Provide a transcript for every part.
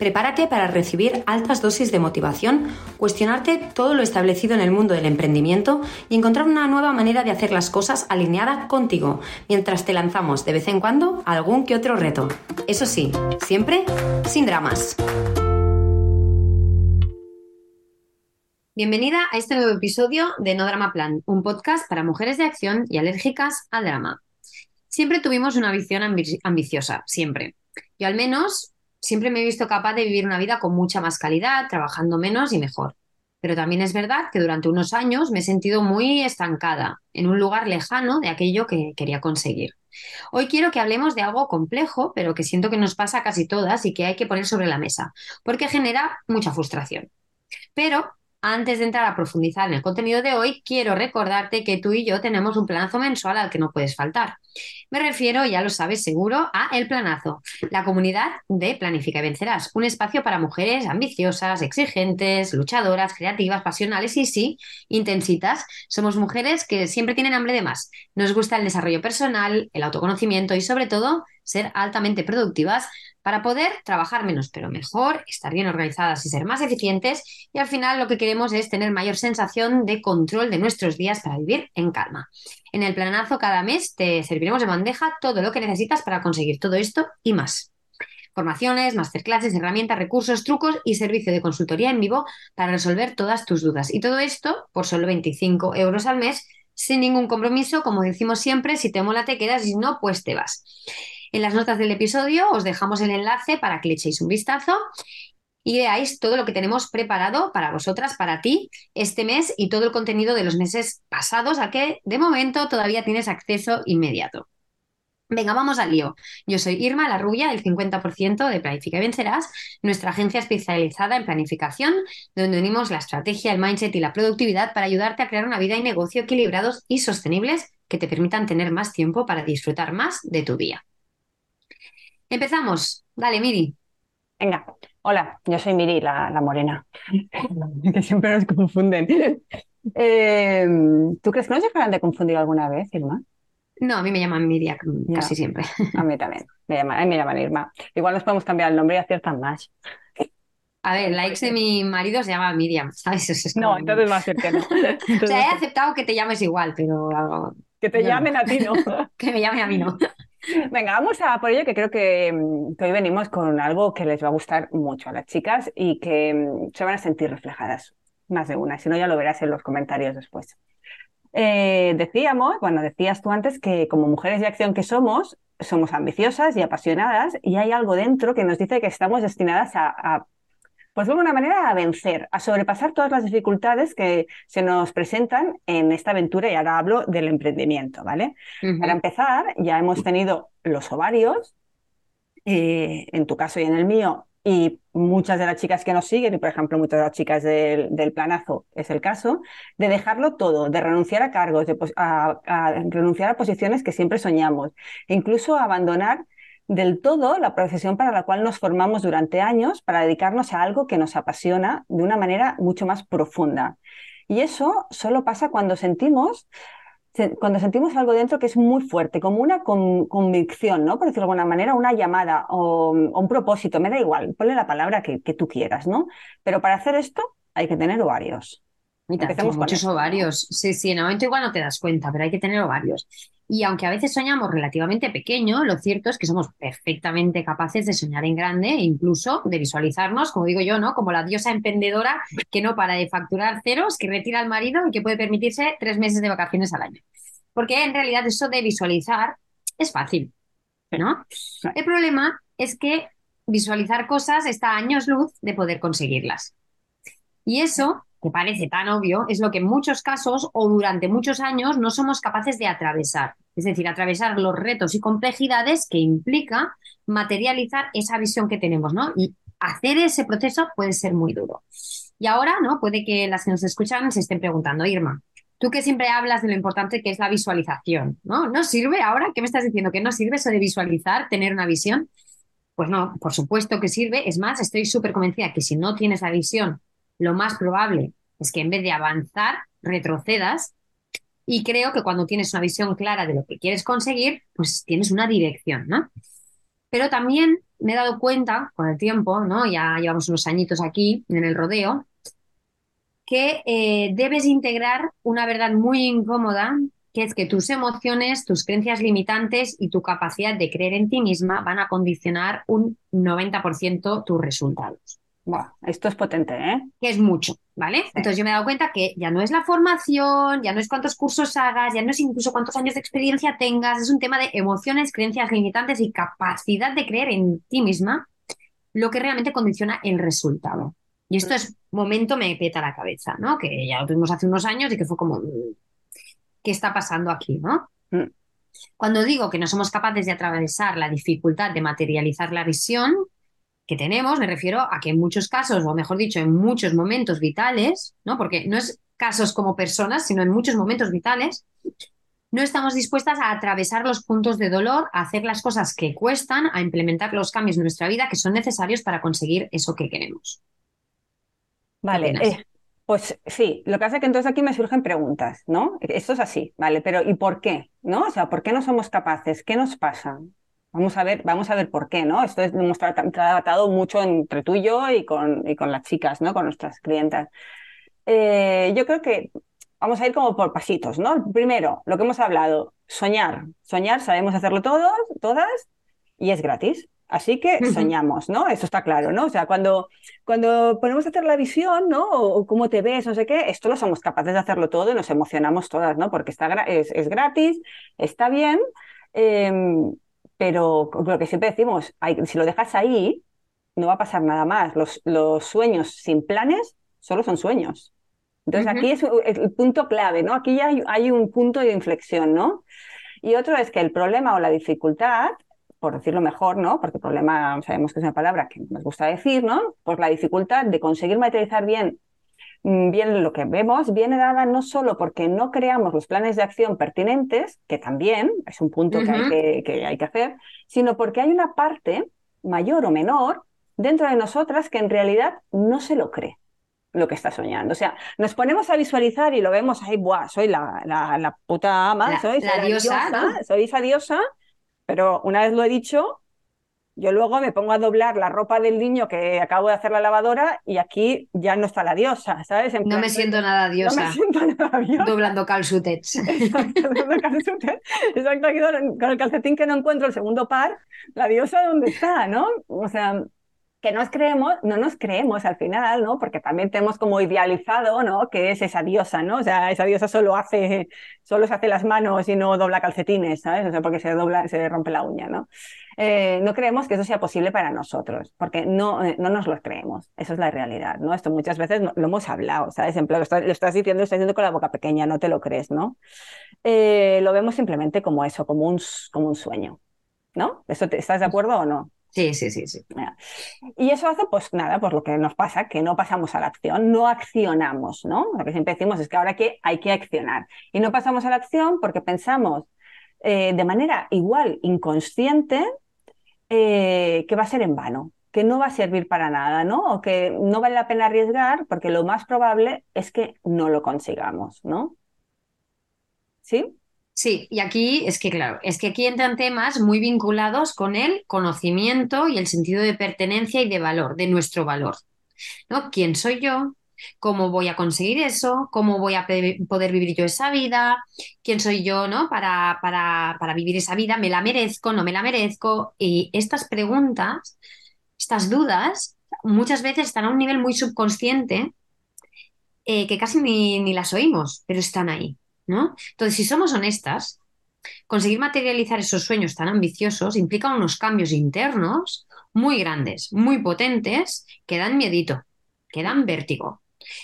Prepárate para recibir altas dosis de motivación, cuestionarte todo lo establecido en el mundo del emprendimiento y encontrar una nueva manera de hacer las cosas alineada contigo, mientras te lanzamos de vez en cuando algún que otro reto. Eso sí, siempre sin dramas. Bienvenida a este nuevo episodio de No Drama Plan, un podcast para mujeres de acción y alérgicas al drama. Siempre tuvimos una visión ambiciosa, siempre. Yo al menos siempre me he visto capaz de vivir una vida con mucha más calidad, trabajando menos y mejor. Pero también es verdad que durante unos años me he sentido muy estancada, en un lugar lejano de aquello que quería conseguir. Hoy quiero que hablemos de algo complejo, pero que siento que nos pasa a casi todas y que hay que poner sobre la mesa, porque genera mucha frustración. Pero antes de entrar a profundizar en el contenido de hoy, quiero recordarte que tú y yo tenemos un planazo mensual al que no puedes faltar. Me refiero, ya lo sabes seguro, a El Planazo, la comunidad de Planifica y Vencerás, un espacio para mujeres ambiciosas, exigentes, luchadoras, creativas, pasionales y sí, intensitas. Somos mujeres que siempre tienen hambre de más. Nos gusta el desarrollo personal, el autoconocimiento y sobre todo ser altamente productivas para poder trabajar menos pero mejor, estar bien organizadas y ser más eficientes y al final lo que queremos es tener mayor sensación de control de nuestros días para vivir en calma. En el planazo cada mes te serviremos de bandeja todo lo que necesitas para conseguir todo esto y más. Formaciones, masterclasses, herramientas, recursos, trucos y servicio de consultoría en vivo para resolver todas tus dudas. Y todo esto por solo 25 euros al mes, sin ningún compromiso, como decimos siempre, si te mola te quedas y si no, pues te vas. En las notas del episodio os dejamos el enlace para que le echéis un vistazo y veáis todo lo que tenemos preparado para vosotras, para ti, este mes y todo el contenido de los meses pasados a que de momento todavía tienes acceso inmediato. Venga, vamos al lío. Yo soy Irma, la rubia del 50% de Planifica y Vencerás, nuestra agencia especializada en planificación, donde unimos la estrategia, el mindset y la productividad para ayudarte a crear una vida y negocio equilibrados y sostenibles que te permitan tener más tiempo para disfrutar más de tu día. Empezamos. Dale, Miri. Venga, hola, yo soy Miri, la, morena, que siempre nos confunden. Em, ¿Tú crees que nos dejarán de confundir alguna vez, Irma? No, a mí me llaman Miri casi siempre. A mí también, me llaman, a mí me llaman Irma. Igual nos podemos cambiar el nombre y aciertan más. A ver, la ex de mi marido se llama Miriam, ¿sabes? no, entonces más cercano. o sea, he aceptado que te llames igual, pero... Que te llamen a ti, ¿no? que me llamen a mí, no. Venga, vamos a por ello que creo que, mm, hoy venimos con algo que les va a gustar mucho a las chicas y que mm, se van a sentir reflejadas más de una, si no ya lo verás en los comentarios después. Eh, decíamos, bueno, decías tú antes que como mujeres de acción que somos, somos ambiciosas y apasionadas y hay algo dentro que nos dice que estamos destinadas a pues de alguna manera a vencer, a sobrepasar todas las dificultades que se nos presentan en esta aventura y ahora hablo del emprendimiento, ¿vale? Para empezar, ya hemos tenido los ovarios, eh, en tu caso y en el mío, y muchas de las chicas que nos siguen, y por ejemplo muchas de las chicas del, planazo es el caso, de dejarlo todo, de renunciar a cargos, de, a, a, renunciar a posiciones que siempre soñamos, e incluso abandonar del todo la profesión para la cual nos formamos durante años para dedicarnos a algo que nos apasiona de una manera mucho más profunda. Y eso solo pasa cuando sentimos cuando sentimos algo dentro que es muy fuerte, como una convicción, ¿no? Por decirlo de alguna manera, una llamada o, un propósito, me da igual, ponle la palabra que, tú quieras, ¿no? Pero para hacer esto hay que tener ovarios. Empecemos muchos ovarios. Sí, sí, en el momento igual no te das cuenta, pero hay que tener ovarios. Y aunque a veces soñamos relativamente pequeño, lo cierto es que somos perfectamente capaces de soñar en grande e incluso de visualizarnos, como digo yo, ¿no? Como la diosa emprendedora que no para de facturar ceros, que retira al marido y que puede permitirse tres meses de vacaciones al año. Porque en realidad eso de visualizar es fácil, ¿no? El problema es que visualizar cosas está a años luz de poder conseguirlas. Y eso, que parece tan obvio, es lo que en muchos casos o durante muchos años no somos capaces de atravesar. Es decir, atravesar los retos y complejidades que implica materializar esa visión que tenemos, ¿no? Y hacer ese proceso puede ser muy duro. Y ahora, ¿no? Puede que las que nos escuchan se estén preguntando, Irma, tú que siempre hablas de lo importante que es la visualización, ¿no? ¿No sirve ahora? ¿Qué me estás diciendo? ¿Que no sirve eso de visualizar, tener una visión? Pues no, por supuesto que sirve. Es más, estoy súper convencida que si no tienes la visión, lo más probable es que en vez de avanzar, retrocedas. Y creo que cuando tienes una visión clara de lo que quieres conseguir, pues tienes una dirección, ¿no? Pero también me he dado cuenta con el tiempo, ¿no? Ya llevamos unos añitos aquí en el rodeo, que eh, debes integrar una verdad muy incómoda que es que tus emociones, tus creencias limitantes y tu capacidad de creer en ti misma van a condicionar un 90% tus resultados. Esto es potente, ¿eh? Que es mucho, ¿vale? Entonces yo me he dado cuenta que ya no es la formación, ya no es cuántos cursos hagas, ya no es incluso cuántos años de experiencia tengas, es un tema de emociones, creencias limitantes y capacidad de creer en ti misma lo que realmente condiciona el resultado. Y esto es momento me peta la cabeza, ¿no? Que ya lo tuvimos hace unos años y que fue como, qué está pasando aquí, ¿no? Mm. Cuando digo que no somos capaces de atravesar la dificultad de materializar la visión que tenemos, me refiero a que en muchos casos, o mejor dicho, en muchos momentos vitales, ¿no? Porque no es casos como personas, sino en muchos momentos vitales, no estamos dispuestas a atravesar los puntos de dolor, a hacer las cosas que cuestan, a implementar los cambios en nuestra vida que son necesarios para conseguir eso que queremos. Vale, pues sí, lo que hace que entonces aquí me surgen preguntas, ¿no? Esto es así, ¿vale? Pero ¿y por qué? ¿No? O sea, ¿por qué no somos capaces? ¿Qué nos pasa? Vamos a ver, vamos a ver por qué, ¿no? Esto es, hemos tratado mucho entre tú y yo y con, y con las chicas, ¿no? Con nuestras clientas. Eh, yo creo que vamos a ir como por pasitos, ¿no? Primero, lo que hemos hablado, soñar. Soñar, sabemos hacerlo todos, todas, y es gratis. Así que soñamos, ¿no? Eso está claro, ¿no? O sea, cuando, cuando ponemos a hacer la visión, ¿no? O, cómo te ves, no sé qué, esto lo somos capaces de hacerlo todo y nos emocionamos todas, ¿no? Porque está, es, es gratis, está bien, em, pero lo que siempre decimos, si lo dejas ahí, no va a pasar nada más. Los, los sueños sin planes solo son sueños. Entonces aquí es el punto clave, ¿no? Aquí ya hay, hay un punto de inflexión, ¿no? Y otro es que el problema o la dificultad por decirlo mejor, ¿no? Porque problema sabemos que es una palabra que nos gusta decir, ¿no? Pues la dificultad de conseguir materializar bien, bien lo que vemos viene dada no solo porque no creamos los planes de acción pertinentes, que también es un punto que, hay que, que hay que hacer, sino porque hay una parte mayor o menor dentro de nosotras que en realidad no se lo cree lo que está soñando. O sea, nos ponemos a visualizar y lo vemos ahí, Buah, soy la, la, puta ama, soy, la, diosa, soy esa diosa, pero una vez lo he dicho, yo luego me pongo a doblar la ropa del niño que acabo de hacer la lavadora y aquí ya no está la diosa, ¿sabes? no me siento nada diosa. No me siento nada diosa. Doblando calzutets. Exacto, Exacto, con el calcetín que no encuentro el segundo par, la diosa dónde está, ¿no? O sea, que nos creemos, no nos creemos al final, ¿no? Porque también tenemos como idealizado, ¿no? Que es esa diosa, ¿no? O sea, esa diosa solo hace, solo se hace las manos y no dobla calcetines, ¿sabes? O sea, porque se dobla, se rompe la uña, ¿no? Eh, no creemos que eso sea posible para nosotros, porque no, eh, no nos lo creemos. Eso es la realidad, ¿no? Esto muchas veces lo hemos hablado, ¿sabes? En plan, lo, estás, diciendo, lo estás diciendo con la boca pequeña, no te lo crees, ¿no? Eh, lo vemos simplemente como eso, como un, como un sueño, ¿no? ¿Eso ¿Estás de acuerdo o no? Sí, sí, sí, sí. Y eso hace, pues nada, pues lo que nos pasa, que no pasamos a la acción, no accionamos, ¿no? Lo que siempre decimos es que ahora que hay que accionar. Y no pasamos a la acción porque pensamos eh, de manera igual inconsciente eh, que va a ser en vano, que no va a servir para nada, ¿no? O que no vale la pena arriesgar porque lo más probable es que no lo consigamos, ¿no? ¿Sí? Sí, y aquí es que, claro, es que aquí entran temas muy vinculados con el conocimiento y el sentido de pertenencia y de valor, de nuestro valor. ¿No? ¿Quién soy yo? ¿Cómo voy a conseguir eso? ¿Cómo voy a poder vivir yo esa vida? ¿Quién soy yo, no? Para, para, para vivir esa vida, ¿me la merezco? ¿No me la merezco? Y estas preguntas, estas dudas, muchas veces están a un nivel muy subconsciente eh, que casi ni, ni las oímos, pero están ahí. Entonces, si somos honestas, conseguir materializar esos sueños tan ambiciosos implica unos cambios internos muy grandes, muy potentes, que dan miedito, que dan vértigo.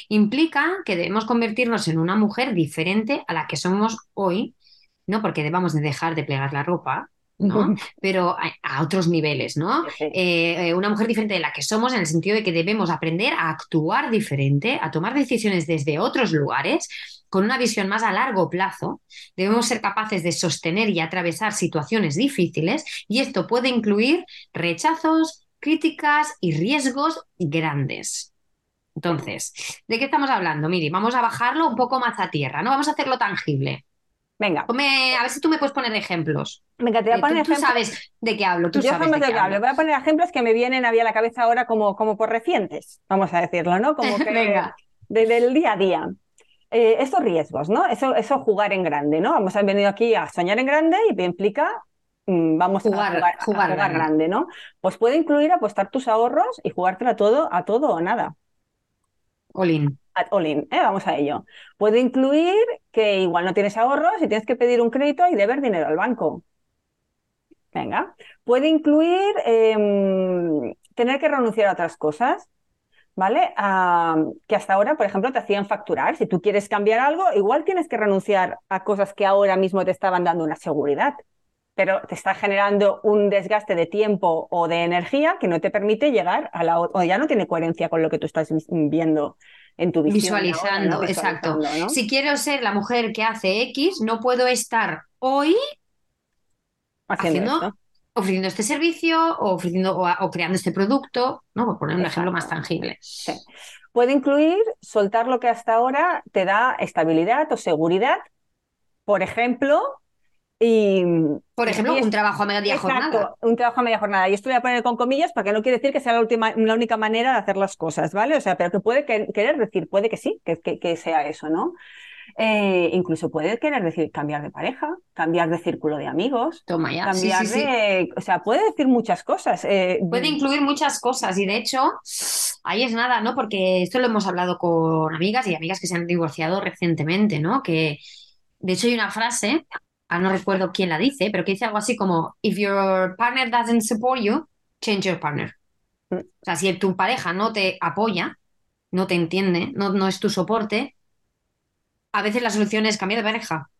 Implica que debemos convertirnos en una mujer diferente a la que somos hoy, no porque debamos de dejar de plegar la ropa, ¿no? Pero a, otros niveles, ¿no? Eh, eh, una mujer diferente de la que somos en el sentido de que debemos aprender a actuar diferente, a tomar decisiones desde otros lugares, con una visión más a largo plazo. Debemos ser capaces de sostener y atravesar situaciones difíciles y esto puede incluir rechazos, críticas y riesgos grandes. Entonces, ¿de qué estamos hablando? Miri, vamos a bajarlo un poco más a tierra, ¿no? Vamos a hacerlo tangible. Venga. a ver si tú me puedes poner ejemplos. Venga, te voy a Eh, poner tú, tú ejemplos. sabes de qué hablo, tú Yo sabes de de qué hablo. hablo. Voy a poner ejemplos que me vienen a la cabeza ahora como, como por recientes, vamos a decirlo, ¿no? Como que Venga. de- del día a día. Eh, estos riesgos, ¿no? Eso, eso jugar en grande, ¿no? Hemos venido aquí a soñar en grande y implica mm, vamos Jugar- a jugar, a jugar grande. grande, ¿no? Pues puede incluir apostar tus ahorros y jugártela todo a todo o nada. Olin. At all in, ¿eh? Vamos a ello. Puede incluir que igual no tienes ahorros y tienes que pedir un crédito y deber dinero al banco. Venga. Puede incluir em, tener que renunciar a otras cosas, ¿vale? Que hasta ahora, por ejemplo, te hacían facturar. Si tú quieres cambiar algo, igual tienes que renunciar a cosas que ahora mismo te estaban dando una seguridad, pero te está generando un desgaste de tiempo o de energía que no te permite llegar a la o ya no tiene coherencia con lo que tú estás viendo en tu visión ahora, Visualizando, exacto. Si quiero ser la mujer que hace X, no puedo estar hoy Haciendo ofreciendo este servicio o ofreciendo o, o creando este producto, ¿no? Por poner un ejemplo más tangible. Sí. Puede incluir soltar lo que hasta ahora te da estabilidad o seguridad, por ejemplo, y Por ejemplo, y es- un trabajo a media jornada. Un trabajo a media jornada. Y esto voy a poner con comillas porque no quiere decir que sea la última, la única manera de hacer las cosas, ¿vale? O sea, pero que puede que- querer decir, puede que sí, que, que- que sea eso, ¿no? Eh, incluso puede querer decir cambiar de pareja, cambiar de círculo de amigos, Toma ya. Cambiar sí, sí. de, o sea, puede decir muchas cosas. eh, Puede incluir muchas cosas y de hecho, ahí es nada, ¿no? Porque esto lo hemos hablado con amigas y amigas que se han divorciado recientemente, ¿no? Que de hecho hay una frase, ah, no recuerdo quién la dice, pero que dice algo así como, if your partner doesn't support you, change your partner. Mm. O sea, si tu pareja no te apoya, no te entiende, no, no es tu soporte, a veces la solución es cambiar de pareja.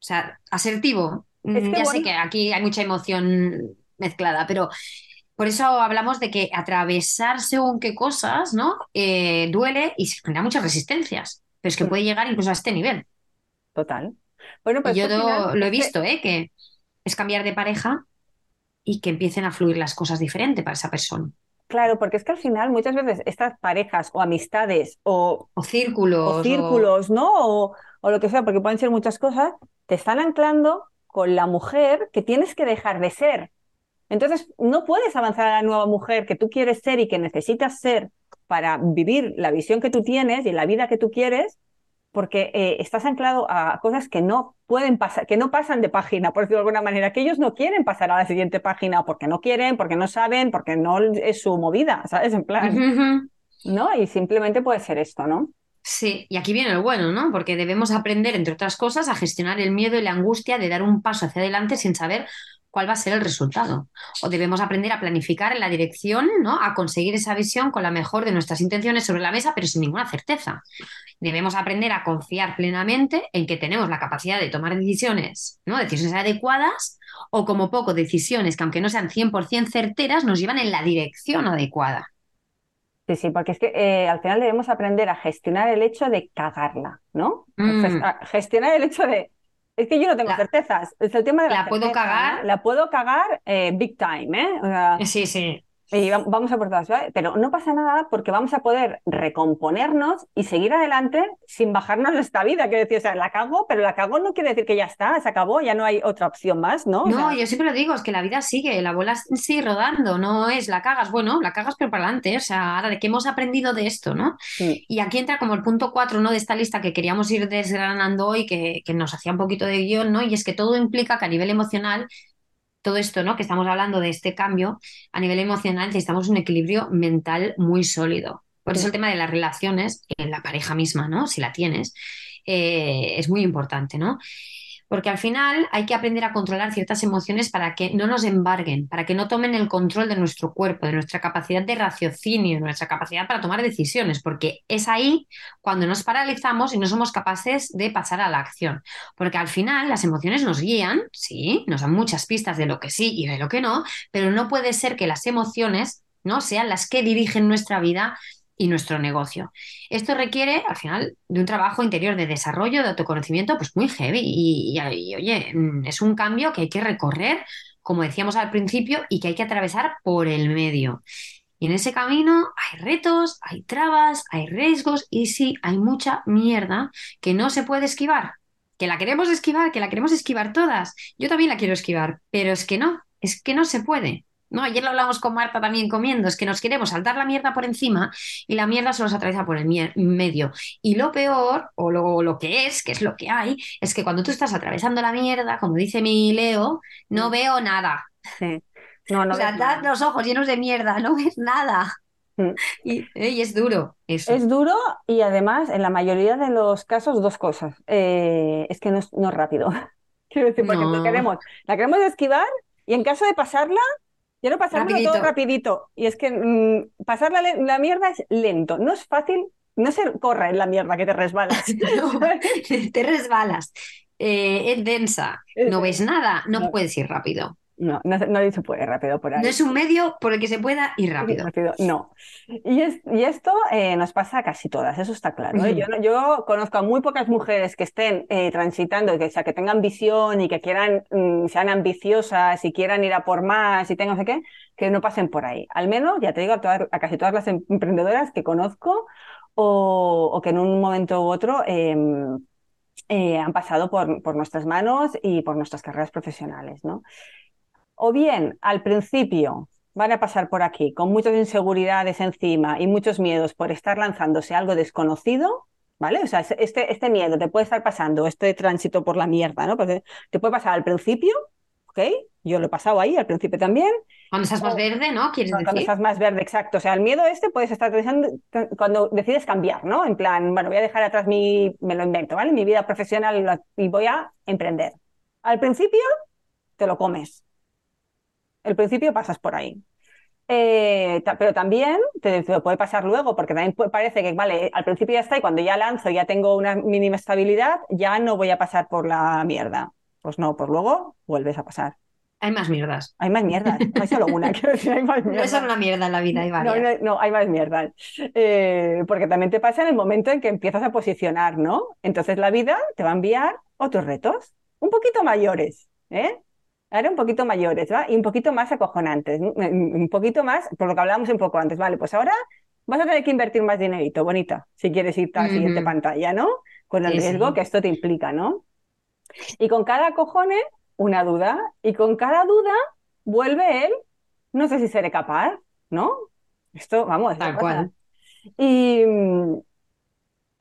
O sea, asertivo. Es Mm, que ya sé que aquí hay mucha emoción mezclada, pero por eso hablamos de que atravesar según qué cosas, ¿no? Eh, duele y se genera muchas resistencias. Pero es que Mm. puede llegar incluso a este nivel. Total. Bueno, pues yo lo, he es que- visto, ¿eh? Que es cambiar de pareja y que empiecen a fluir las cosas diferente para esa persona. Claro, porque es que al final muchas veces estas parejas o amistades o, O círculos. o círculos, ¿no? O, o lo que sea, porque pueden ser muchas cosas, te están anclando con la mujer que tienes que dejar de ser. Entonces, no puedes avanzar a la nueva mujer que tú quieres ser y que necesitas ser para vivir la visión que tú tienes y la vida que tú quieres, porque eh, estás anclado a cosas que no pueden pasar, que no pasan de página, por decirlo de alguna manera, que ellos no quieren pasar a la siguiente página porque no quieren, porque no saben, porque no es su movida, ¿sabes? En plan. ¿no? Y simplemente puede ser esto, ¿no? Sí, y aquí viene lo bueno, ¿no? Porque debemos aprender, entre otras cosas, a gestionar el miedo y la angustia de dar un paso hacia adelante sin saber cuál va a ser el resultado. O debemos aprender a planificar en la dirección, ¿no? A conseguir esa visión con la mejor de nuestras intenciones sobre la mesa, pero sin ninguna certeza. Debemos aprender a confiar plenamente en que tenemos la capacidad de tomar decisiones, ¿no? Decisiones adecuadas o como poco decisiones que aunque no sean 100% certeras, nos llevan en la dirección adecuada. Sí, sí, porque es que eh, al final debemos aprender a gestionar el hecho de cagarla, ¿no? Mm. Gestionar el hecho de, es que yo no tengo La- certezas, es el tema de la la puedo cagar. La puedo cagar eh, big time, ¿eh? O sea, Sí, sí. Y va- vamos a por todas, ¿vale? Pero no pasa nada porque vamos a poder recomponernos y seguir adelante sin bajarnos de esta vida. Quiero decir, o sea, la cago, pero la cago no quiere decir que ya está, se acabó, ya no hay otra opción más, ¿no? O No, sea, yo siempre lo digo, es que la vida sigue, la bola sigue rodando, no es la cagas, bueno, la cagas pero para adelante, o sea, ahora de qué hemos aprendido de esto, ¿no? mm, Y aquí entra como el punto cuatro, ¿no? De esta lista que queríamos ir desgranando hoy, que, que nos hacía un poquito de guion, ¿no? Y es que todo implica que a nivel emocional, todo esto, ¿no? Que estamos hablando de este cambio, a nivel emocional necesitamos un equilibrio mental muy sólido. Por eso el tema de las relaciones, en la pareja misma, ¿no? Si la tienes, eh, es muy importante, ¿no? Porque al final hay que aprender a controlar ciertas emociones para que no nos embarguen, para que no tomen el control de nuestro cuerpo, de nuestra capacidad de raciocinio, de nuestra capacidad para tomar decisiones, porque es ahí cuando nos paralizamos y no somos capaces de pasar a la acción. Porque al final las emociones nos guían, sí, nos dan muchas pistas de lo que sí y de lo que no, pero no puede ser que las emociones ¿no? sean las que dirigen nuestra vida y nuestro negocio. Esto requiere, al final, de un trabajo interior de desarrollo, de autoconocimiento, pues muy heavy. Y, oye, mm, es un cambio que hay que recorrer, como decíamos al principio, y que hay que atravesar por el medio. Y en ese camino hay retos, hay trabas, hay riesgos y sí, hay mucha mierda que no se puede esquivar. Que la queremos esquivar, que la queremos esquivar todas. Yo también la quiero esquivar, pero es que no, es que no se puede. ¿No? Ayer lo hablamos con Marta también comiendo, es que nos queremos saltar la mierda por encima y la mierda se nos atraviesa por el medio. Y lo peor, o lo, lo, que es, que es lo que hay, es que cuando tú estás atravesando la mierda, como dice mi Leo, no veo nada. Sí. No, no o sea, los ojos llenos de mierda, no ves nada. Y, es duro eso. Es duro y además, en la mayoría de los casos, dos cosas. Eh, es que no es, no rápido. Quiero decir, porque no. queremos, la queremos esquivar y en caso de pasarla, Quiero pasarlo todo rapidito. Y es que mm, pasar la, mierda es lento. No es fácil, no se corre en la mierda que te resbalas. te resbalas. Eh, es densa. No ves nada, no, puedes ir rápido. No, no, no, se puede rápido por ahí. No es un medio por el que se pueda ir rápido. no. Y, y esto eh, nos pasa a casi todas, eso está claro. ¿eh? yo, yo, conozco a muy pocas mujeres que estén eh, transitando, que, sea, que tengan visión y que quieran, mm, sean ambiciosas y quieran ir a por más y tengan no sé qué, que no pasen por ahí. Al menos, ya te digo, a, todas, a casi todas las emprendedoras que conozco o, o que en un momento u otro em, han pasado por, por nuestras manos y por nuestras carreras profesionales, ¿no? O bien al principio van a pasar por aquí con muchas inseguridades encima y muchos miedos por estar lanzándose algo desconocido, ¿vale? O sea, este, este miedo te puede estar pasando, este tránsito por la mierda, ¿no? Pues, te puede pasar al principio, ¿ok? Yo lo he pasado ahí al principio también. Cuando estás más verde, ¿no? ¿Quieres decir? Cuando estás más verde, exacto. O sea, el miedo este puedes estar pensando cuando decides cambiar, ¿no? En plan, bueno, voy a dejar atrás mi, me lo invento, ¿vale? Mi vida profesional y voy a emprender. Al principio te lo comes, el principio pasas por ahí. Eh, pero también te, puede pasar luego, porque también parece que, vale, al principio ya está y cuando ya lanzo, ya tengo una mínima estabilidad, ya no voy a pasar por la mierda. Pues no, pues luego vuelves a pasar. Hay más mierdas. Hay más mierdas, no hay solo una, quiero decir, hay más mierdas. No es solo una mierda en la vida, hay varias. No, hay más mierdas. Eh, porque también te pasa en el momento en que empiezas a posicionar, ¿no? Entonces la vida te va a enviar otros retos, un poquito mayores, ¿eh? Ahora un poquito mayores, ¿va? Y un poquito más acojonantes, un poquito más, por lo que hablábamos un poco antes, vale, pues ahora vas a tener que invertir más dinerito, bonita, si quieres ir a la siguiente pantalla, ¿no? Con el riesgo que esto te implica, ¿no? Y con cada acojone, una duda, y con cada duda vuelve él, no sé si seré capaz, ¿no? Esto, vamos, tal cual. Y,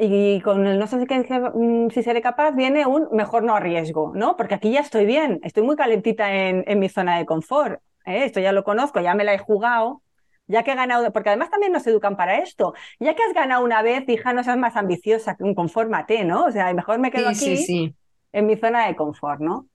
y con el no sé mm, si seré capaz viene un mejor no arriesgo, ¿no? Porque aquí ya estoy bien, estoy muy calentita en, mi zona de confort. ¿eh? Esto ya lo conozco, ya me la he jugado, ya que he ganado, porque además también nos educan para esto. Ya que has ganado una vez, hija, no seas más ambiciosa, confórmate, ¿no? O sea, mejor me quedo aquí en mi zona de confort, ¿no?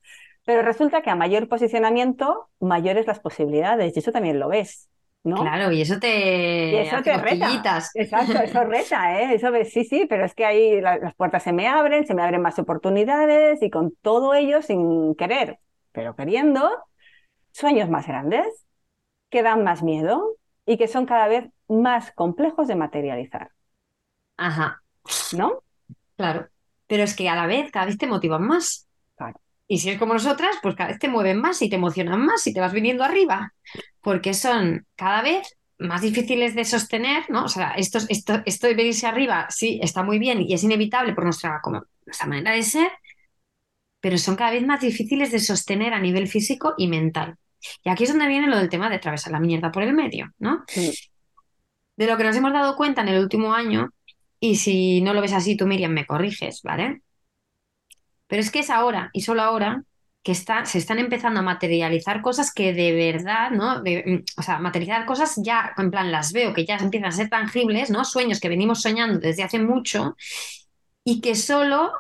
Pero resulta que a mayor posicionamiento, mayores las posibilidades, y eso también lo ves. Claro, y eso te, y eso te reta. Exacto, eso reta, ¿eh? Eso sí, sí, pero es que ahí las puertas se me abren, se me abren más oportunidades y con todo ello sin querer, pero queriendo, sueños más grandes, que dan más miedo y que son cada vez más complejos de materializar. Ajá. ¿No? Claro. Pero es que a la vez cada vez te motivan más. Y si es como nosotras, pues cada vez te mueven más y te emocionan más y te vas viniendo arriba, porque son cada vez más difíciles de sostener, ¿no? O sea, esto, esto, esto de venirse arriba, sí, está muy bien y es inevitable por nuestra, como, nuestra manera de ser, pero son cada vez más difíciles de sostener a nivel físico y mental. Y aquí es donde viene lo del tema de atravesar la mierda por el medio, ¿no? De lo que nos hemos dado cuenta en el último año, y si no lo ves así, tú, Miriam, me corriges, ¿vale? Pero es que es ahora y solo ahora que se están empezando a materializar cosas que de verdad, ¿no? Mm, o sea, materializar cosas ya, en plan, las veo, que ya empiezan a ser tangibles, ¿no? Sueños que venimos soñando desde hace mucho y que solo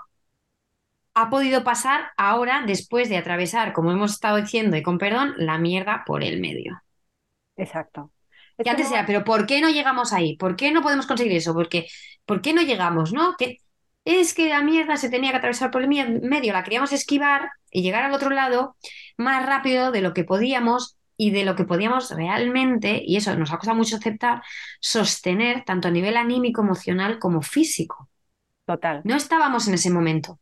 ha podido pasar ahora después de atravesar, como hemos estado diciendo, y con perdón, la mierda por el medio. Exacto. que antes era, pero ¿por qué no llegamos ahí? ¿Por qué no podemos conseguir eso? Porque, ¿Por qué no llegamos? ¿No? Que es que la mierda se tenía que atravesar por el medio, la queríamos esquivar y llegar al otro lado más rápido de lo que podíamos y de lo que podíamos realmente, y eso nos ha costado mucho aceptar, sostener tanto a nivel anímico, emocional como físico. Total. No estábamos en ese momento.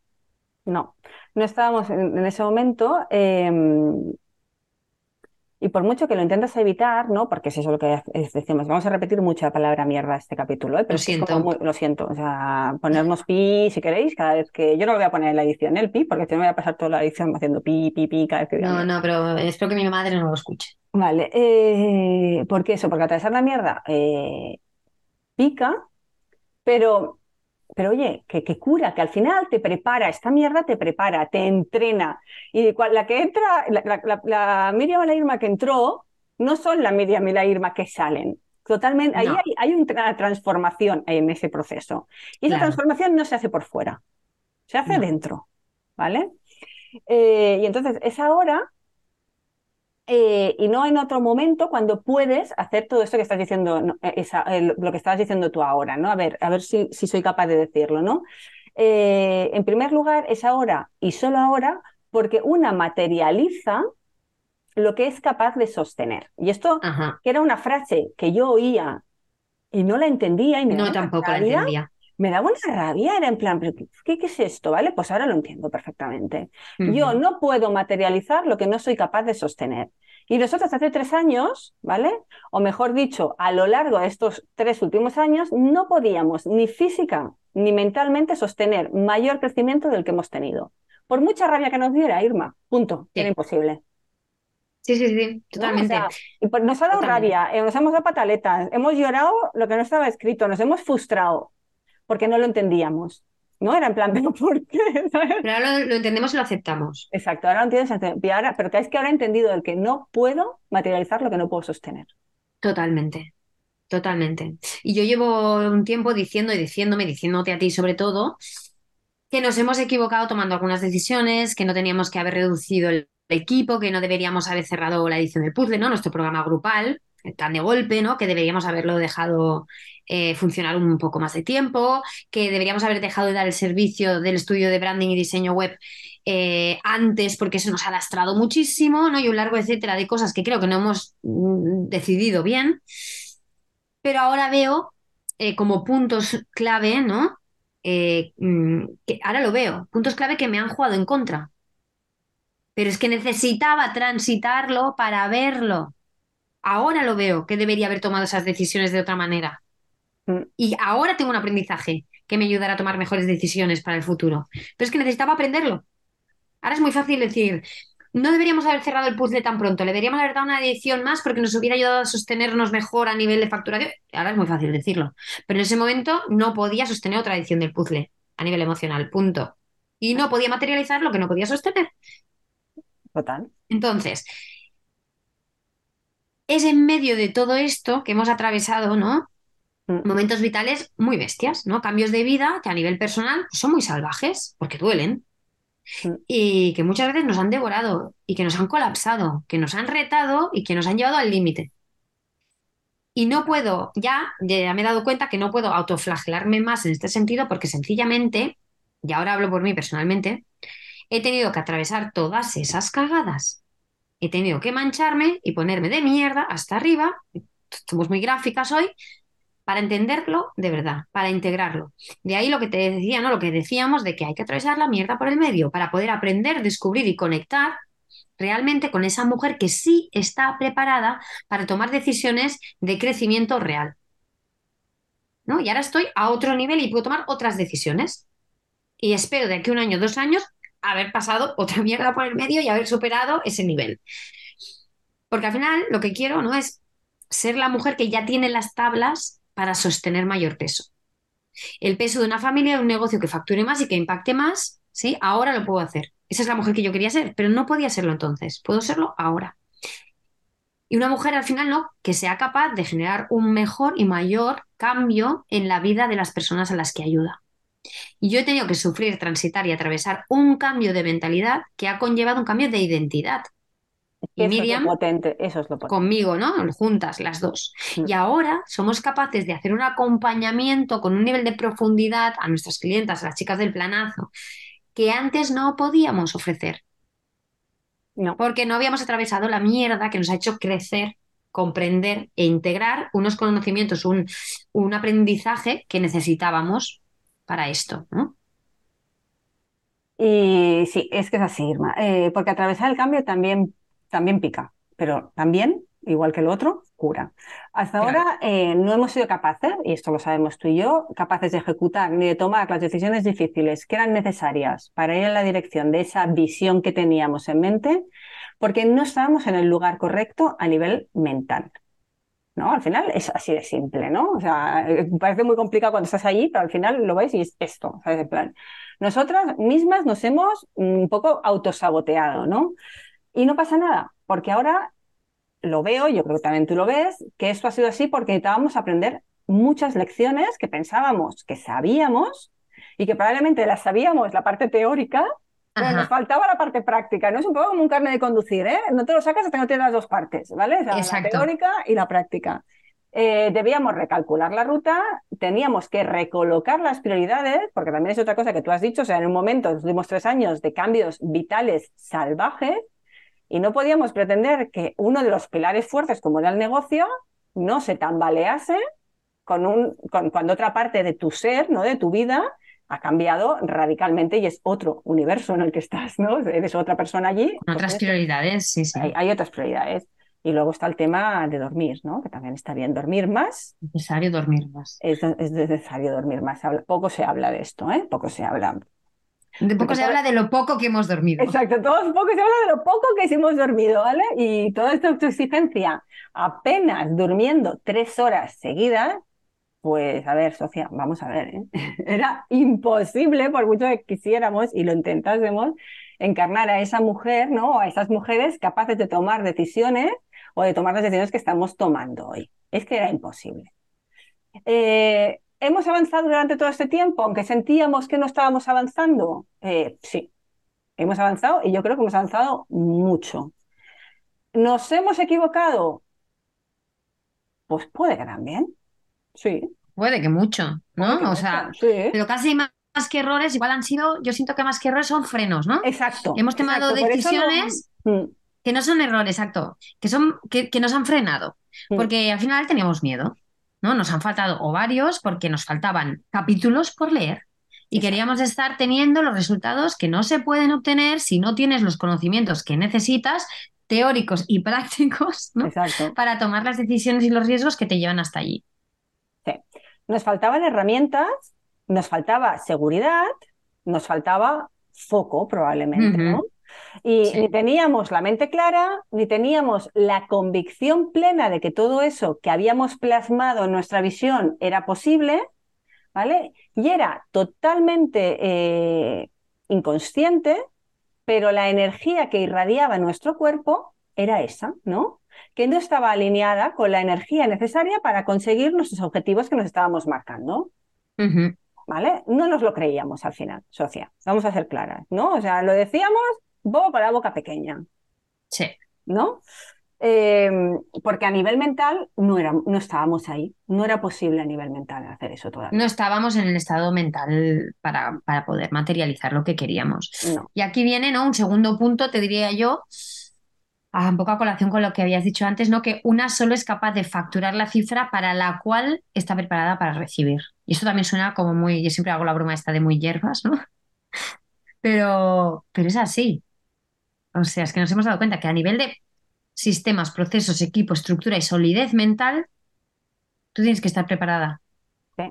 No, no estábamos en, ese momento. Em, y por mucho que lo intentas evitar, ¿no? Porque es eso lo que decimos. Vamos a repetir mucho la palabra mierda este capítulo, ¿eh? Pero lo siento. lo siento. O sea, ponernos pi si queréis, cada vez que. Yo no lo voy a poner en la edición, el pi, porque si no voy a pasar toda la edición haciendo pi, pi, pi cada vez que No, no, pero espero que mi madre no lo escuche. Vale. Eh, ¿Por qué eso? Porque atravesar la mierda eh, pica, pero pero oye, que, cura, que al final te prepara, esta mierda te prepara, te entrena. Y la que entra, la, Miriam y la Irma que entró, no son la Miriam y la Irma que salen. Totalmente, ahí hay, una transformación en ese proceso. Y esa transformación no se hace por fuera, se hace dentro, ¿vale? Eh, y entonces es ahora eh, y no en otro momento cuando puedes hacer todo esto que estás diciendo, eh, lo que estabas diciendo tú ahora, ¿no? A ver, a ver si, soy capaz de decirlo, ¿no? Eh, en primer lugar, es ahora y solo ahora porque una materializa lo que es capaz de sostener. Y esto, que era una frase que yo oía y no la entendía y me no, tampoco la entendía. Me daba una rabia, era en plan, ¿qué, qué es esto? ¿Vale? Pues ahora lo entiendo perfectamente. Yo no puedo materializar lo que no soy capaz de sostener. Y nosotros hace tres años, ¿vale? O mejor dicho, a lo largo de estos tres últimos años, no podíamos ni física ni mentalmente sostener mayor crecimiento del que hemos tenido. Por mucha rabia que nos diera, Irma, punto, era imposible. Sí, sí, sí, totalmente. y nos ha dado rabia, eh, nos hemos dado pataletas, hemos llorado lo que no estaba escrito, nos hemos frustrado porque no lo entendíamos. ¿no? Era en plan, ¿pero por qué? Pero ahora lo, entendemos y lo aceptamos. Exacto, ahora lo entiendes, y ahora, pero es que ahora he entendido el que no puedo materializar lo que no puedo sostener. Totalmente, totalmente. Y yo llevo un tiempo diciendo y diciéndome, diciéndote a ti sobre todo, que nos hemos equivocado tomando algunas decisiones, que no teníamos que haber reducido el equipo, que no deberíamos haber cerrado la edición del puzzle, ¿no? Nuestro programa grupal, tan de golpe, ¿no? Que deberíamos haberlo dejado eh, funcionar un poco más de tiempo, que deberíamos haber dejado de dar el servicio del estudio de branding y diseño web eh, antes porque eso nos ha lastrado muchísimo, ¿no? Y un largo etcétera de cosas que creo que no hemos mm, decidido bien. Pero ahora veo eh, como puntos clave, ¿no? Mm, ahora lo veo, puntos clave que me han jugado en contra. Pero es que necesitaba transitarlo para verlo. Ahora lo veo que debería haber tomado esas decisiones de otra manera. Mm. Y ahora tengo un aprendizaje que me ayudará a tomar mejores decisiones para el futuro. Pero es que necesitaba aprenderlo. Ahora es muy fácil decir, no deberíamos haber cerrado el puzzle tan pronto, le deberíamos haber dado una edición más porque nos hubiera ayudado a sostenernos mejor a nivel de facturación. Ahora es muy fácil decirlo. Pero en ese momento no podía sostener otra edición del puzzle a nivel emocional, punto. Y no podía materializar lo que no podía sostener. Total. Entonces, es en medio de todo esto que hemos atravesado, ¿no? Mm. momentos vitales muy bestias, ¿no? Cambios de vida que a nivel personal son muy salvajes, porque duelen, mm. y que muchas veces nos han devorado y que nos han colapsado, que nos han retado y que nos han llevado al límite. Y no puedo, ya, ya me he dado cuenta que no puedo autoflagelarme más en este sentido porque sencillamente, y ahora hablo por mí personalmente, he tenido que atravesar todas esas cagadas. He tenido que mancharme y ponerme de mierda hasta arriba, somos muy gráficas hoy, para entenderlo de verdad, para integrarlo. De ahí lo que te decía, ¿no? Lo que decíamos de que hay que atravesar la mierda por el medio para poder aprender, descubrir y conectar realmente con esa mujer que sí está preparada para tomar decisiones de crecimiento real. ¿No? Y ahora estoy a otro nivel y puedo tomar otras decisiones. Y espero de aquí un año, dos años, haber pasado otra mierda por el medio y haber superado ese nivel. Porque al final lo que quiero no es ser la mujer que ya tiene las tablas para sostener mayor peso. El peso de una familia, de un negocio que facture más y que impacte más, ¿sí? Ahora lo puedo hacer. Esa es la mujer que yo quería ser, pero no podía serlo entonces. Puedo serlo ahora. Y una mujer al final no, que sea capaz de generar un mejor y mayor cambio en la vida de las personas a las que ayuda. Y yo he tenido que sufrir, transitar y atravesar un cambio de mentalidad que ha conllevado un cambio de identidad. Y Eso es lo Miriam potente, eso es lo potente. conmigo, ¿no? Juntas, las dos. Mm. Y ahora somos capaces de hacer un acompañamiento con un nivel de profundidad a nuestras clientas, a las chicas del planazo, que antes no podíamos ofrecer, No. porque no habíamos atravesado la mierda que nos ha hecho crecer, comprender e integrar unos conocimientos, un, un aprendizaje que necesitábamos para esto, ¿no? Y sí, es que es así, Irma, Eh, porque atravesar el cambio también, también pica, pero también, igual que el otro, cura. Hasta Claro. ahora eh, no hemos sido capaces, y esto lo sabemos tú y yo, capaces de ejecutar ni de tomar las decisiones difíciles que eran necesarias para ir en la dirección de esa visión que teníamos en mente, porque no estábamos en el lugar correcto a nivel mental. ¿No? Al final es así de simple, ¿no? O sea, eh, parece muy complicado cuando estás allí, pero al final lo ves y es esto, ¿sabes? Plan, nosotras mismas nos hemos mm, un poco autosaboteado, ¿no? Y no pasa nada, porque ahora lo veo, yo creo que también tú lo ves, que esto ha sido así porque necesitábamos aprender muchas lecciones que pensábamos que sabíamos y que probablemente las sabíamos la parte teórica, Ajá. nos faltaba la parte práctica, ¿no? Es un poco como un carnet de conducir, ¿eh? No te lo sacas hasta que no tienes las dos partes, ¿vale? O sea, la teórica y la práctica. Eh, debíamos recalcular la ruta, teníamos que recolocar las prioridades, porque también es otra cosa que tú has dicho, o sea, en un momento, en los últimos tres años, de cambios vitales salvajes, y no podíamos pretender que uno de los pilares fuertes, como era el negocio, no se tambalease con un, con, cuando otra parte de tu ser, ¿no? de tu vida, ha cambiado radicalmente y es otro universo en el que estás, ¿no? Eres otra persona allí. Otras prioridades, sí, sí. hay, hay otras prioridades. Y luego está el tema de dormir, ¿no? Que también está bien dormir más. Necesario dormir más. Es, es necesario dormir más. Poco se habla de esto, ¿eh? Poco se habla. De poco Porque se habla de lo poco que hemos dormido. Exacto, todo poco se habla de lo poco que hemos dormido, ¿vale? Y toda esta autoexigencia, apenas durmiendo tres horas seguidas, pues a ver, Sofía, vamos a ver, ¿eh? Era imposible, por mucho que quisiéramos y lo intentásemos, encarnar a esa mujer, ¿no? A esas mujeres capaces de tomar decisiones o de tomar las decisiones que estamos tomando hoy. Es que era imposible. Eh, ¿Hemos avanzado durante todo este tiempo, aunque sentíamos que no estábamos avanzando? Eh, sí, hemos avanzado y yo creo que hemos avanzado mucho. ¿Nos hemos equivocado? Pues puede que también. Sí. Puede que mucho, ¿no? que O mucho, sea, sí. pero casi más, más que errores, igual han sido, yo siento que más que errores son frenos, ¿no? Exacto. Hemos tomado exacto, no- decisiones Mm, que no son errores, exacto, que son, que, que nos han frenado, Mm. porque al final teníamos miedo, ¿no? Nos han faltado ovarios porque nos faltaban capítulos por leer y Exacto. queríamos estar teniendo los resultados que no se pueden obtener si no tienes los conocimientos que necesitas, teóricos y prácticos, ¿no? Exacto. Para tomar las decisiones y los riesgos que te llevan hasta allí. Nos faltaban herramientas, nos faltaba seguridad, nos faltaba foco probablemente. ¿no? Y Sí. ni teníamos la mente clara, ni teníamos la convicción plena de que todo eso que habíamos plasmado en nuestra visión era posible, ¿vale? Y era totalmente eh, inconsciente, pero la energía que irradiaba nuestro cuerpo era esa, ¿no? Que no estaba alineada con la energía necesaria para conseguir nuestros objetivos que nos estábamos marcando. ¿Vale? No nos lo creíamos al final, socia. Vamos a ser claras, ¿no? O sea, lo decíamos bobo con la boca pequeña, Sí. ¿no? Eh, porque a nivel mental no, era, no estábamos ahí. No era posible a nivel mental hacer eso todavía. No estábamos en el estado mental para, para poder materializar lo que queríamos. No. Y aquí viene, ¿no? Un segundo punto, te diría yo, a un poco a colación con lo que habías dicho antes, ¿no? Que una solo es capaz de facturar la cifra para la cual está preparada para recibir. Y eso también suena como muy, yo siempre hago la broma esta de muy hierbas, ¿no? Pero, pero es así. O sea, es que nos hemos dado cuenta que a nivel de sistemas, procesos, equipo, estructura y solidez mental, tú tienes que estar preparada. Sí.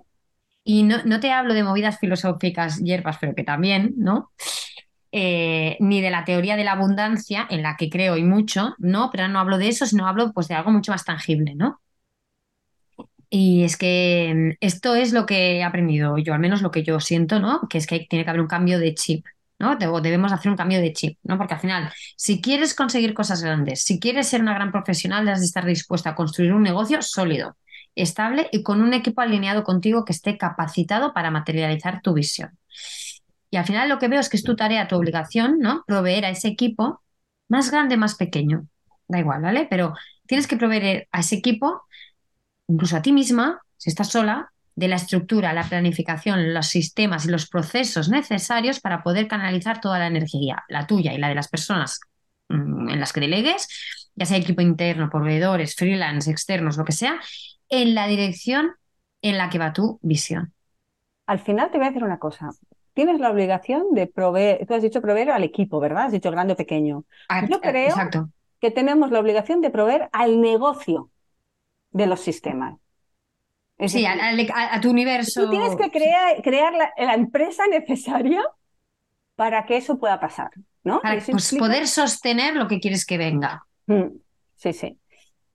Y no, no te hablo de movidas filosóficas hierbas, pero que también, ¿no? Eh, ni de la teoría de la abundancia, en la que creo y mucho, ¿no? Pero no hablo de eso, sino hablo pues de algo mucho más tangible, ¿no? Y es que mm, esto es lo que he aprendido yo, al menos lo que yo siento, ¿no? Que es que tiene que haber un cambio de chip, ¿no? Debemos hacer un cambio de chip, ¿no? Porque al final, si quieres conseguir cosas grandes, si quieres ser una gran profesional, has de estar dispuesta a construir un negocio sólido estable y con un equipo alineado contigo que esté capacitado para materializar tu visión. Y al final lo que veo es que es tu tarea, tu obligación, ¿no? Proveer a ese equipo más grande, más pequeño. Da igual, ¿vale? Pero tienes que proveer a ese equipo, incluso a ti misma, si estás sola, de la estructura, la planificación, los sistemas y los procesos necesarios para poder canalizar toda la energía, la tuya y la de las personas mm, en las que delegues, ya sea equipo interno, proveedores, freelance, externos, lo que sea, en la dirección en la que va tu visión. Al final te voy a decir una cosa. Tienes la obligación de proveer, tú has dicho proveer al equipo, ¿verdad? Has dicho grande o pequeño. Ah, Yo creo Exacto. que tenemos la obligación de proveer al negocio de los sistemas. Es Sí, decir, al- a, a tu universo. Tú tienes que crear, crear la, la empresa necesaria para que eso pueda pasar, ¿no? para ¿Eso pues, poder sostener lo que quieres que venga. Mm, Sí, sí.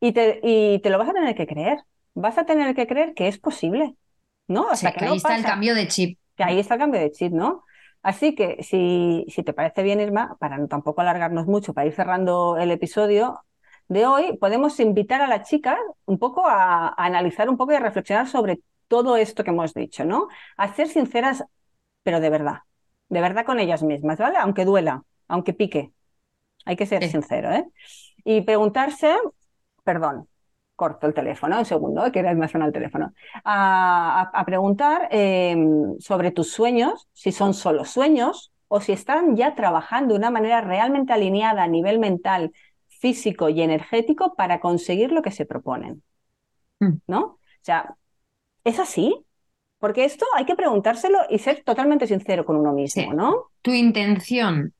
Y te, y te lo vas a tener que creer. Vas a tener que creer que es posible, ¿no? O Hasta sea, que que no ahí está el cambio de chip. Que ahí está el cambio de chip, ¿no? Así que si, si te parece bien, Irma, para no tampoco alargarnos mucho, para ir cerrando el episodio de hoy, podemos invitar a las chicas un poco a, a analizar un poco y a reflexionar sobre todo esto que hemos dicho, ¿no? A ser sinceras, pero de verdad, de verdad con ellas mismas, ¿vale? Aunque duela, aunque pique. Hay que ser Sí. sincero, ¿eh? Y preguntarse, perdón, corto el teléfono, un segundo, que me suena el teléfono, a, a- a preguntar eh, sobre tus sueños, si son solo sueños o si están ya trabajando de una manera realmente alineada a nivel mental, físico y energético para conseguir lo que se proponen. Mm. ¿No? O sea, ¿es así? Porque esto hay que preguntárselo y ser totalmente sincero con uno mismo, Sí. ¿no? Tu intención,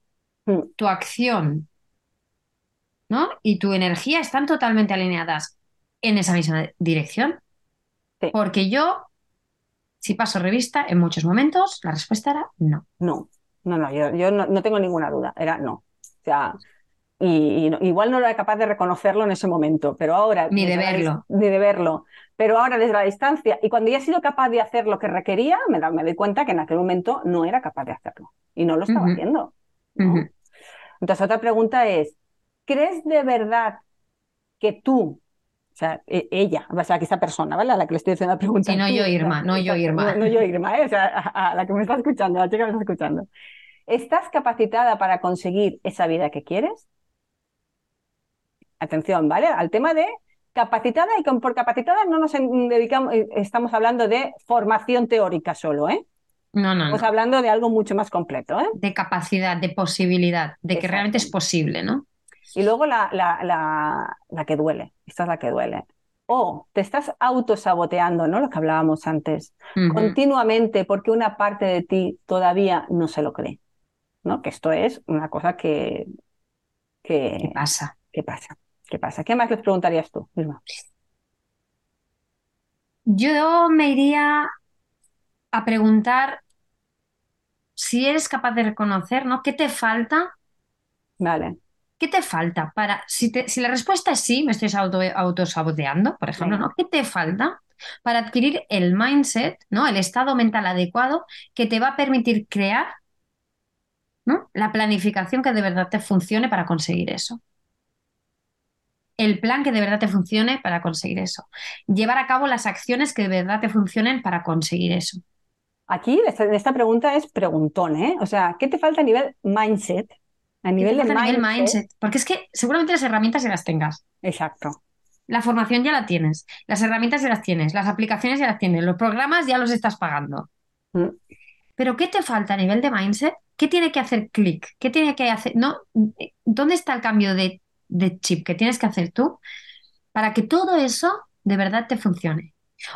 Mm. tu acción, ¿no? Y tu energía están totalmente alineadas en esa misma dirección. Sí. Porque yo, si paso revista, en muchos momentos la respuesta era no. No, no, no, yo, yo no, no tengo ninguna duda, era no. O sea, y, y no- igual no era capaz de reconocerlo en ese momento, pero ahora... Ni de la verlo. Ni de verlo. Pero ahora desde la distancia, y cuando ya he sido capaz de hacer lo que requería, me, me doy cuenta que en aquel momento no era capaz de hacerlo. Y no lo estaba haciendo. ¿no? Entonces, otra pregunta es, ¿crees de verdad que tú, o sea, e- ella, o sea, que esa persona, ¿vale? A la que le estoy haciendo la pregunta. Sí, no tú, yo, Irma, no yo, Irma. No, no yo, Irma, ¿eh? O sea, a, a la que me está escuchando, a la chica que me está escuchando. ¿Estás capacitada para conseguir esa vida que quieres? Atención, ¿vale? Al tema de capacitada y con, por capacitada no nos dedicamos, eh, estamos hablando de formación teórica solo, ¿eh? No, no, Estamos no. hablando de algo mucho más completo, ¿eh? De capacidad, de posibilidad, de que realmente es posible, ¿no? Y luego la, la, la, la que duele, esta es la que duele. O te estás autosaboteando, ¿no? Lo que hablábamos antes, continuamente porque una parte de ti todavía no se lo cree, ¿no? Que esto es una cosa que, ¿Qué que, pasa? que pasa. ¿Qué pasa? ¿Qué más les preguntarías tú, Irma? Yo me iría a preguntar si eres capaz de reconocer, ¿no? ¿Qué te falta? Vale, ¿Qué te falta para, si, te- si la respuesta es sí, me estoy auto, autosaboteando, por ejemplo, ¿no? ¿Qué te falta para adquirir el mindset, ¿no? El estado mental adecuado que te va a permitir crear, ¿no? La planificación que de verdad te funcione para conseguir eso. El plan que de verdad te funcione para conseguir eso. Llevar a cabo las acciones que de verdad te funcionen para conseguir eso. aquí esta, esta pregunta es preguntón, ¿eh? O sea, ¿qué te falta a nivel mindset? A ¿Qué nivel de nivel mindset? Porque es que seguramente las herramientas ya las tengas. Exacto. La formación ya la tienes, las herramientas ya las tienes, las aplicaciones ya las tienes, los programas ya los estás pagando. Mm. Pero ¿qué te falta a nivel de mindset? ¿Qué tiene que hacer clic? ¿Qué tiene que hacer? No, ¿dónde está el cambio de, de chip que tienes que hacer tú para que todo eso de verdad te funcione?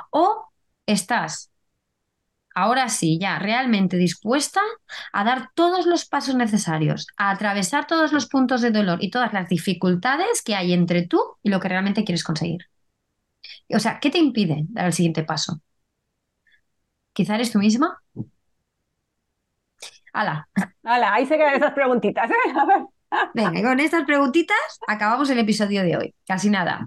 O estás ahora sí ya realmente dispuesta a dar todos los pasos necesarios, a atravesar todos los puntos de dolor y todas las dificultades que hay entre tú y lo que realmente quieres conseguir. O sea, ¿qué te impide dar el siguiente paso? Quizá eres tú misma. ¡Hala! Hala, ahí se quedan esas preguntitas, ¿eh? A ver. Venga, con estas preguntitas acabamos el episodio de hoy. Casi nada.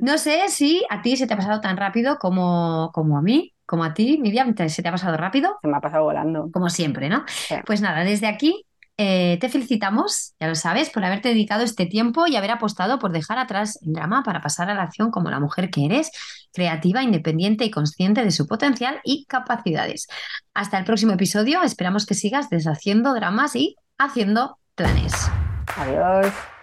No sé si a ti se te ha pasado tan rápido como, como a mí, como a ti, Miriam, ¿te- ¿se te ha pasado rápido? Se me ha pasado volando. Como siempre, ¿no? Sí. Pues nada, desde aquí eh, te felicitamos, ya lo sabes, por haberte dedicado este tiempo y haber apostado por dejar atrás el drama para pasar a la acción como la mujer que eres, creativa, independiente y consciente de su potencial y capacidades. Hasta el próximo episodio, esperamos que sigas deshaciendo dramas y haciendo planes. Adiós.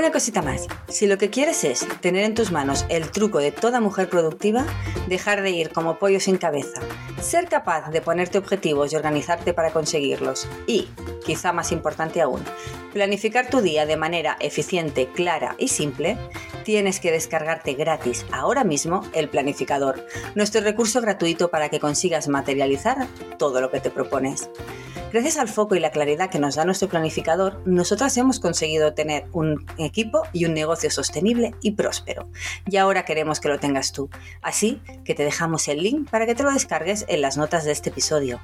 Una cosita más. Si lo que quieres es tener en tus manos el truco de toda mujer productiva, dejar de ir como pollo sin cabeza, ser capaz de ponerte objetivos y organizarte para conseguirlos y, quizá más importante aún, planificar tu día de manera eficiente, clara y simple, tienes que descargarte gratis ahora mismo el planificador, nuestro recurso gratuito para que consigas materializar todo lo que te propones. Gracias al foco y la claridad que nos da nuestro planificador, nosotras hemos conseguido tener un equipo y un negocio sostenible y próspero. Y ahora queremos que lo tengas tú. Así que te dejamos el link para que te lo descargues en las notas de este episodio.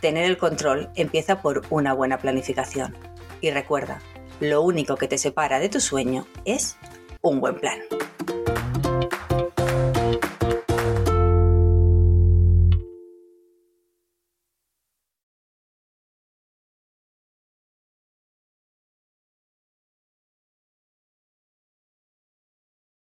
Tener el control empieza por una buena planificación. Y recuerda, lo único que te separa de tu sueño es un buen plan.